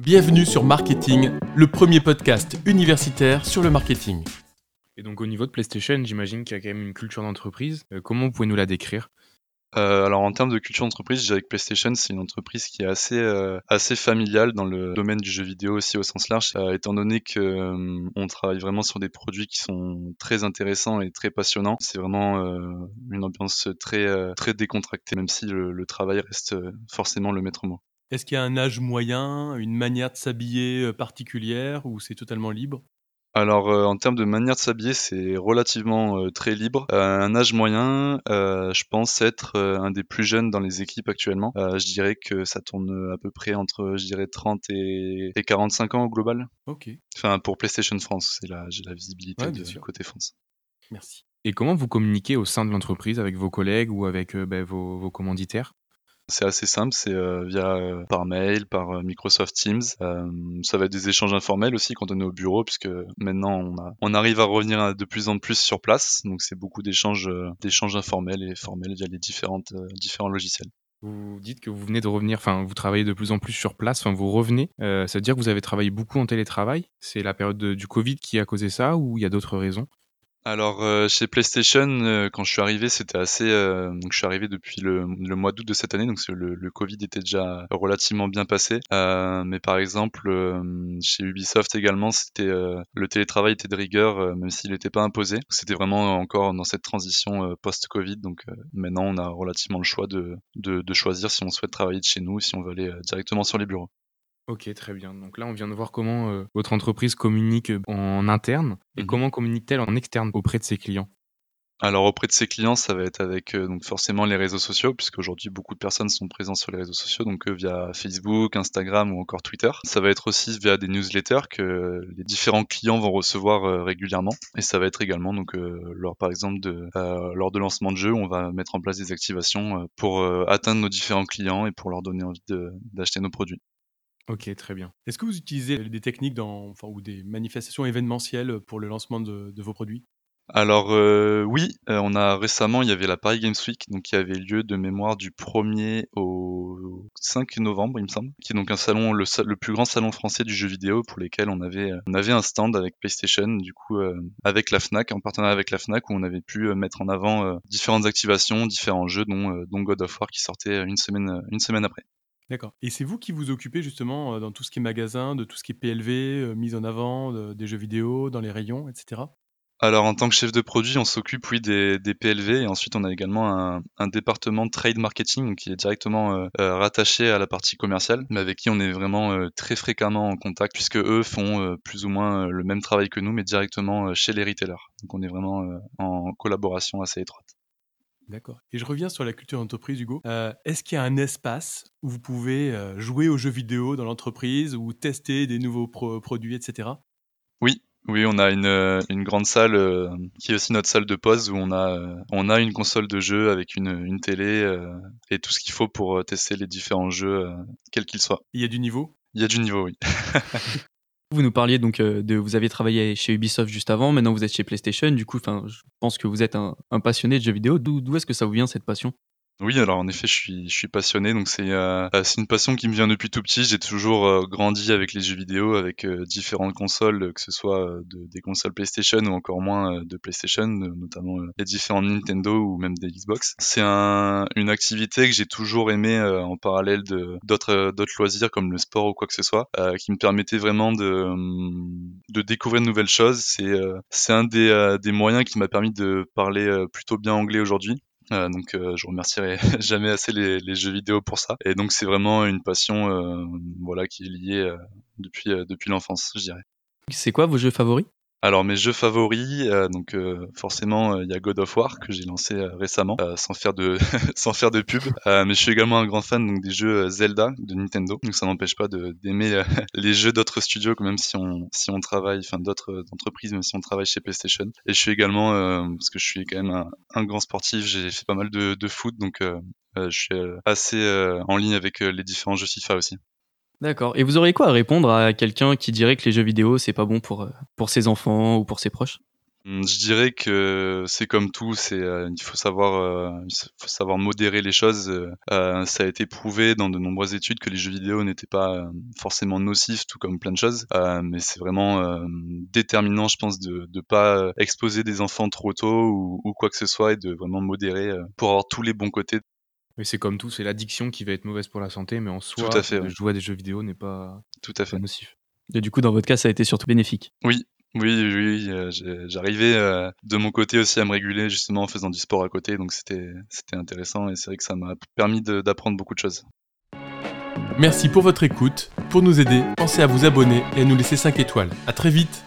Bienvenue sur Marketing, le premier podcast universitaire sur le marketing. Et donc au niveau de PlayStation, j'imagine qu'il y a quand même une culture d'entreprise. Euh, comment vous pouvez nous la décrire? Euh, alors en termes de culture d'entreprise, je dirais que PlayStation c'est une entreprise qui est assez euh, assez familiale dans le domaine du jeu vidéo aussi au sens large, euh, étant donné que euh, on travaille vraiment sur des produits qui sont très intéressants et très passionnants. C'est vraiment euh, une ambiance très très décontractée, même si le, le travail reste forcément le maître mot. Est-ce qu'il y a un âge moyen, une manière de s'habiller particulière ou c'est totalement libre? Alors euh, en termes de manière de s'habiller, c'est relativement euh, très libre. Euh, un âge moyen, je pense être un des plus jeunes dans les équipes actuellement. je dirais que ça tourne à peu près entre, je dirais, 30 et, et 45 ans au global. Ok. Enfin pour PlayStation France, c'est là j'ai la visibilité Ouais, du sûr. côté France. Merci. Et comment vous communiquez au sein de l'entreprise avec vos collègues ou avec euh, ben, vos, vos commanditaires? C'est assez simple, c'est euh, via euh, par mail, par euh, Microsoft Teams. Ça va être des échanges informels aussi quand on est au bureau, puisque maintenant on, arrive à revenir de plus en plus sur place. Donc c'est beaucoup d'échanges, d'échanges informels et formels via les différentes, différents logiciels. Vous dites que vous venez de revenir, enfin vous travaillez de plus en plus sur place, enfin vous revenez. Ça veut dire que vous avez travaillé beaucoup en télétravail. C'est la période de- du Covid qui a causé ça ou il y a d'autres raisons? Alors euh, chez PlayStation, euh, quand je suis arrivé, c'était assez. euh, donc je suis arrivé depuis le, mois d'août de cette année, donc le, Covid était déjà relativement bien passé. Euh, mais par exemple, chez Ubisoft également, c'était le télétravail était de rigueur, même s'il n'était pas imposé. C'était vraiment encore dans cette transition post-Covid. Donc maintenant, on a relativement le choix de, de, choisir si on souhaite travailler de chez nous, ou si on veut aller directement sur les bureaux. Ok, très bien. Donc là, on vient de voir comment euh, votre entreprise communique en interne et Mhm. comment communique-t-elle en externe auprès de ses clients? Alors auprès de ses clients, ça va être avec euh, donc forcément les réseaux sociaux, puisqu'aujourd'hui beaucoup de personnes sont présentes sur les réseaux sociaux, donc euh, via Facebook, Instagram ou encore Twitter. Ça va être aussi via des newsletters que les différents clients vont recevoir euh, régulièrement, et ça va être également donc euh, lors par exemple de euh, lors de lancement de jeu, on va mettre en place des activations euh, pour euh, atteindre nos différents clients et pour leur donner envie d'acheter nos produits. Ok, très bien. Est-ce que vous utilisez des techniques ou des manifestations événementielles pour le lancement de, vos produits? Alors euh, oui, euh, on a récemment, il y avait la Paris Games Week, donc qui avait lieu de mémoire du 1er au 5 novembre, il me semble, qui est donc un salon, le, plus grand salon français du jeu vidéo pour lesquels on avait, euh, on avait un stand avec PlayStation, du coup avec la Fnac, en partenariat avec la Fnac, où on avait pu mettre en avant différentes activations, différents jeux, dont, dont God of War qui sortait une semaine, une semaine après. D'accord. Et c'est vous qui vous occupez justement euh, dans tout ce qui est magasin, de tout ce qui est PLV, euh, mise en avant de- des jeux vidéo, dans les rayons, etc. Alors en tant que chef de produit, on s'occupe oui des, PLV et ensuite on a également un, département trade marketing qui est directement euh, rattaché à la partie commerciale, mais avec qui on est vraiment très fréquemment en contact puisque eux font plus ou moins le même travail que nous, mais directement chez les retailers. Donc on est vraiment en collaboration assez étroite. D'accord. Et je reviens sur la culture d'entreprise, Hugo. Euh, Est-ce qu'il y a un espace où vous pouvez euh, jouer aux jeux vidéo dans l'entreprise ou tester des nouveaux pro- produits, etc. Oui. Oui, on a une, euh, une grande salle euh, qui est aussi notre salle de pause où on a, euh, on a une console de jeu avec une, une télé euh, et tout ce qu'il faut pour tester les différents jeux, quels qu'ils soient. Il y a du niveau? Il y a du niveau, oui. Vous nous parliez donc euh, de vous aviez travaillé chez Ubisoft juste avant, maintenant vous êtes chez PlayStation. Du coup, je pense que vous êtes un, passionné de jeux vidéo. D'où est-ce que ça vous vient cette passion? Oui, alors en effet, je suis, je suis passionné, donc c'est euh, c'est une passion qui me vient depuis tout petit. J'ai toujours euh, grandi avec les jeux vidéo, avec euh, différentes consoles, que ce soit euh, de- des consoles PlayStation ou encore moins de PlayStation, notamment les différentes Nintendo ou même des Xbox. C'est un, une activité que j'ai toujours aimé en parallèle de d'autres loisirs comme le sport ou quoi que ce soit, qui me permettait vraiment de hum, de découvrir de nouvelles choses. C'est un des des moyens qui m'a permis de parler plutôt bien anglais aujourd'hui. Euh, donc euh, je remercierai jamais assez les, jeux vidéo pour ça. Et donc c'est vraiment une passion euh, voilà qui est liée depuis depuis l'enfance, je dirais. C'est quoi vos jeux favoris? Alors mes jeux favoris, euh, donc euh, forcément euh, il y a God of War que j'ai lancé euh, récemment, euh, sans faire de sans faire de pub. Mais je suis également un grand fan donc des jeux Zelda de Nintendo. Donc ça n'empêche pas d'aimer les jeux d'autres studios, même si on si on travaille, enfin d'autres entreprises, même si on travaille chez PlayStation. Et je suis également parce que je suis quand même un, un grand sportif, j'ai fait pas mal de, de foot, donc je suis assez en ligne avec les différents jeux FIFA aussi. D'accord. Et vous auriez quoi à répondre à quelqu'un qui dirait que les jeux vidéo c'est pas bon pour euh, pour ses enfants ou pour ses proches? Hum, Je dirais que c'est comme tout, c'est euh, il faut savoir euh, il faut savoir modérer les choses. ça a été prouvé dans de nombreuses études que les jeux vidéo n'étaient pas forcément nocifs, tout comme plein de choses. Mais c'est vraiment déterminant, je pense, de ne pas exposer des enfants trop tôt ou, ou quoi que ce soit et de vraiment modérer pour avoir tous les bons côtés. Mais c'est comme tout, c'est l'addiction qui va être mauvaise pour la santé, mais en soi, Tout à fait, de ouais. jouer à des jeux vidéo n'est pas, Tout à pas fait. nocif. Et du coup, dans votre cas, ça a été surtout bénéfique. Oui. Oui, oui, oui, euh, j'arrivais euh, de mon côté aussi à me réguler justement en faisant du sport à côté, donc c'était c'était intéressant et c'est vrai que ça m'a permis d'apprendre beaucoup de choses. Merci pour votre écoute. Pour nous aider, pensez à vous abonner et à nous laisser 5 étoiles. À très vite